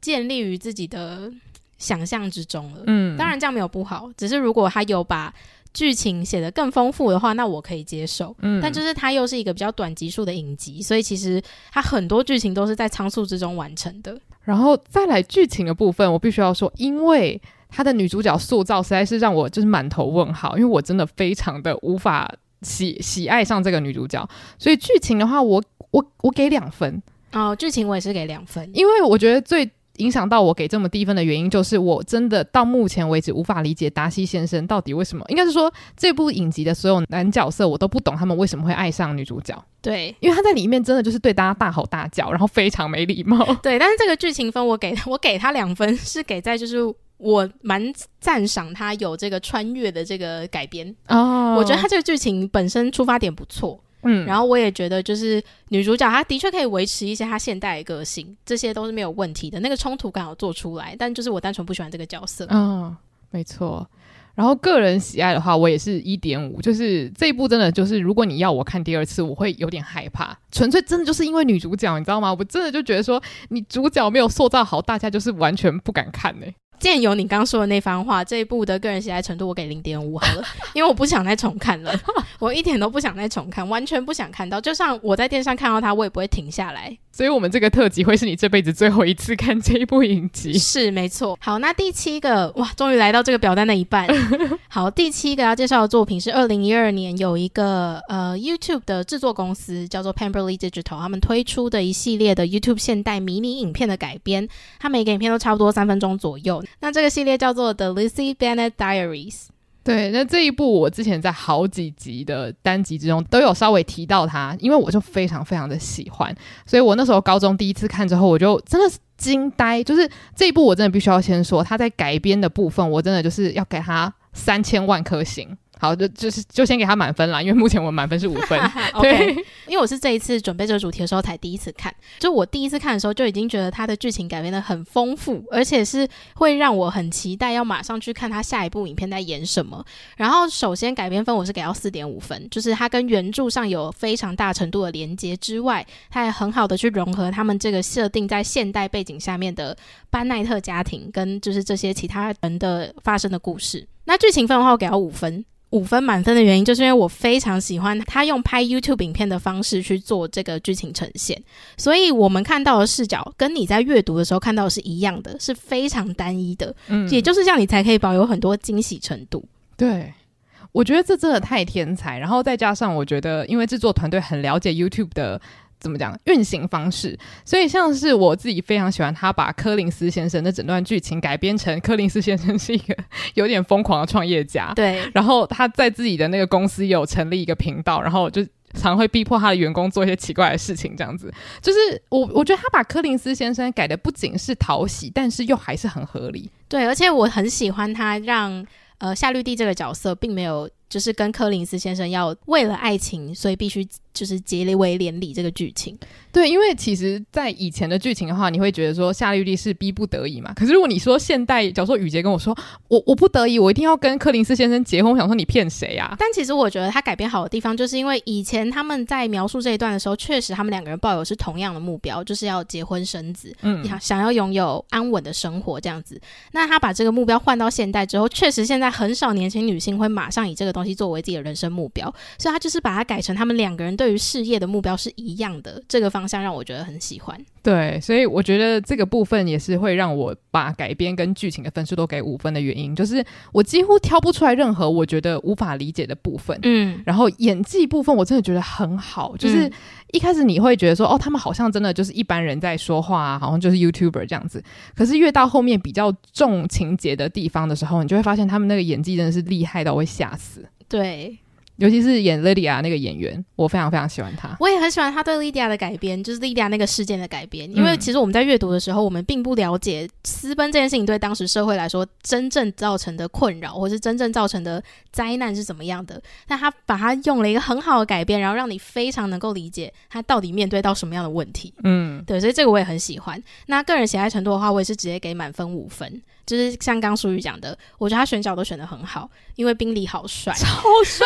建立于自己的想象之中了。嗯，当然这样没有不好，只是如果他有把。剧情写得更丰富的话，那我可以接受。嗯，但就是它又是一个比较短集数的影集，所以其实它很多剧情都是在仓促之中完成的。然后再来剧情的部分，我必须要说，因为它的女主角塑造实在是让我就是满头问号，因为我真的非常的无法喜喜爱上这个女主角，所以剧情的话我，我我我给两分。哦，剧情我也是给两分，因为我觉得最。影响到我给这么低分的原因，就是我真的到目前为止无法理解达西先生到底为什么，应该是说这部影集的所有男角色，我都不懂他们为什么会爱上女主角。对，因为他在里面真的就是对大家大吼大叫，然后非常没礼貌。(laughs) 对，但是这个剧情分我给我给他两分，是给在就是我蛮赞赏他有这个穿越的这个改编哦，我觉得他这个剧情本身出发点不错。嗯，然后我也觉得，就是女主角她的确可以维持一些她现代的个性，这些都是没有问题的。那个冲突感有做出来，但就是我单纯不喜欢这个角色。嗯，没错。然后个人喜爱的话，我也是一点五。就是这一部真的就是，如果你要我看第二次，我会有点害怕。纯粹真的就是因为女主角，你知道吗？我真的就觉得说，你主角没有塑造好，大家就是完全不敢看呢、欸。鉴由你刚说的那番话，这一部的个人喜爱程度我给零点五好了，(laughs) 因为我不想再重看了，(laughs) 我一点都不想再重看，完全不想看到。就像我在电视上看到它，我也不会停下来。所以，我们这个特辑会是你这辈子最后一次看这一部影集。是，没错。好，那第七个，哇，终于来到这个表单的一半。(laughs) 好，第七个要介绍的作品是二零一二年有一个呃 YouTube 的制作公司叫做 Pemberley Digital，他们推出的一系列的 YouTube 现代迷你影片的改编，它每个影片都差不多三分钟左右。那这个系列叫做 The Lucy Bennet Diaries。对，那这一部我之前在好几集的单集之中都有稍微提到它，因为我就非常非常的喜欢，所以我那时候高中第一次看之后，我就真的是惊呆。就是这一部我真的必须要先说，它在改编的部分，我真的就是要给它三千万颗星。好，就就是就先给他满分啦，因为目前我满分是五分。(laughs) 对，因为我是这一次准备这个主题的时候才第一次看，就我第一次看的时候就已经觉得它的剧情改编的很丰富，而且是会让我很期待要马上去看他下一部影片在演什么。然后首先改编分我是给到四点五分，就是它跟原著上有非常大程度的连接之外，它也很好的去融合他们这个设定在现代背景下面的班奈特家庭跟就是这些其他人的发生的故事。那剧情分的话，我给到五分。五分满分的原因，就是因为我非常喜欢他用拍 YouTube 影片的方式去做这个剧情呈现，所以我们看到的视角跟你在阅读的时候看到的是一样的，是非常单一的。嗯，也就是这样，你才可以保有很多惊喜程度。对，我觉得这真的太天才，然后再加上我觉得，因为制作团队很了解 YouTube 的。怎么讲运行方式？所以像是我自己非常喜欢他把柯林斯先生的整段剧情改编成柯林斯先生是一个 (laughs) 有点疯狂的创业家，对。然后他在自己的那个公司有成立一个频道，然后就常会逼迫他的员工做一些奇怪的事情，这样子。就是我我觉得他把柯林斯先生改的不仅是讨喜，但是又还是很合理。对，而且我很喜欢他让呃夏绿蒂这个角色并没有就是跟柯林斯先生要为了爱情，所以必须。就是结为连理这个剧情，对，因为其实，在以前的剧情的话，你会觉得说夏绿蒂是逼不得已嘛。可是如果你说现代，假如说雨杰跟我说，我我不得已，我一定要跟柯林斯先生结婚，我想说你骗谁啊？但其实我觉得他改编好的地方，就是因为以前他们在描述这一段的时候，确实他们两个人抱有是同样的目标，就是要结婚生子，嗯，想要拥有安稳的生活这样子。那他把这个目标换到现代之后，确实现在很少年轻女性会马上以这个东西作为自己的人生目标，所以他就是把它改成他们两个人。对于事业的目标是一样的，这个方向让我觉得很喜欢。对，所以我觉得这个部分也是会让我把改编跟剧情的分数都给五分的原因，就是我几乎挑不出来任何我觉得无法理解的部分。嗯，然后演技部分我真的觉得很好，就是一开始你会觉得说，哦，他们好像真的就是一般人在说话啊，好像就是 YouTuber 这样子。可是越到后面比较重情节的地方的时候，你就会发现他们那个演技真的是厉害到会吓死。对。尤其是演莉迪亚那个演员，我非常非常喜欢他。我也很喜欢他对莉迪亚的改编，就是莉迪亚那个事件的改编。因为其实我们在阅读的时候，我们并不了解私奔这件事情对当时社会来说真正造成的困扰，或是真正造成的灾难是怎么样的。但他把它用了一个很好的改编，然后让你非常能够理解他到底面对到什么样的问题。嗯，对，所以这个我也很喜欢。那个人喜爱程度的话，我也是直接给满分五分。就是像刚淑宇讲的，我觉得他选角都选得很好，因为宾利好帅，超帅。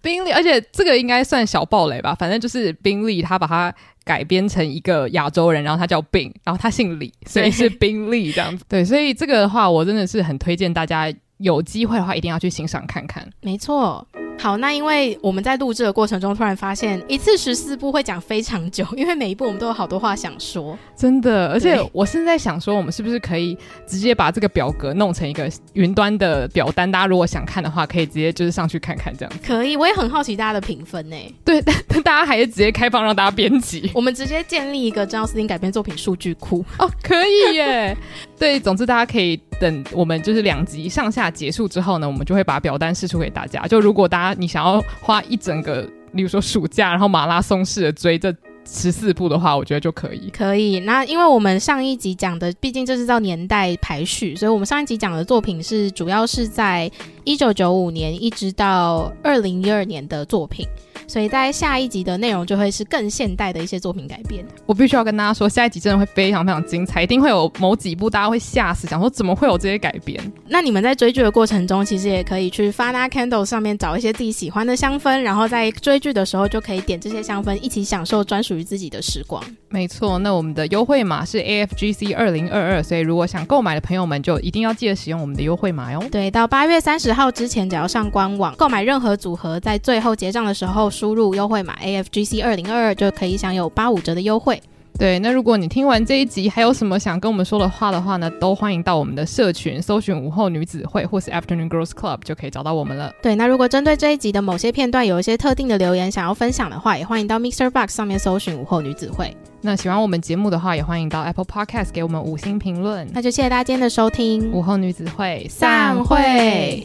宾利，而且这个应该算小暴雷吧，反正就是宾利他把他改编成一个亚洲人，然后他叫病，然后他姓李，所以是宾利这样子。对，所以这个的话，我真的是很推荐大家有机会的话，一定要去欣赏看看。没错。好，那因为我们在录制的过程中，突然发现一次十四部会讲非常久，因为每一部我们都有好多话想说，真的。而且我现在想说，我们是不是可以直接把这个表格弄成一个云端的表单？大家如果想看的话，可以直接就是上去看看这样子。可以，我也很好奇大家的评分呢。对，但大家还是直接开放让大家编辑。我们直接建立一个张奥斯汀改编作品数据库哦，可以耶。对，总之大家可以等我们就是两集上下结束之后呢，我们就会把表单释出给大家。就如果大家你想要花一整个，例如说暑假，然后马拉松式的追这十四部的话，我觉得就可以。可以。那因为我们上一集讲的，毕竟这是照年代排序，所以我们上一集讲的作品是主要是在一九九五年一直到二零一二年的作品。所以在下一集的内容就会是更现代的一些作品改编。我必须要跟大家说，下一集真的会非常非常精彩，一定会有某几部大家会吓死，想说怎么会有这些改编。那你们在追剧的过程中，其实也可以去 Fana Candle 上面找一些自己喜欢的香氛，然后在追剧的时候就可以点这些香氛，一起享受专属于自己的时光。没错，那我们的优惠码是 AFGC 二零二二，所以如果想购买的朋友们就一定要记得使用我们的优惠码哟。对，到八月三十号之前，只要上官网购买任何组合，在最后结账的时候输入优惠码。AFGC 二零二二就可以享有八五折的优惠。对，那如果你听完这一集还有什么想跟我们说的话的话呢，都欢迎到我们的社群搜寻午后女子会或是 Afternoon Girls Club 就可以找到我们了。对，那如果针对这一集的某些片段有一些特定的留言想要分享的话，也欢迎到 Mixer Box 上面搜寻午后女子会。那喜欢我们节目的话，也欢迎到 Apple Podcast 给我们五星评论。那就谢谢大家今天的收听，午后女子会散会。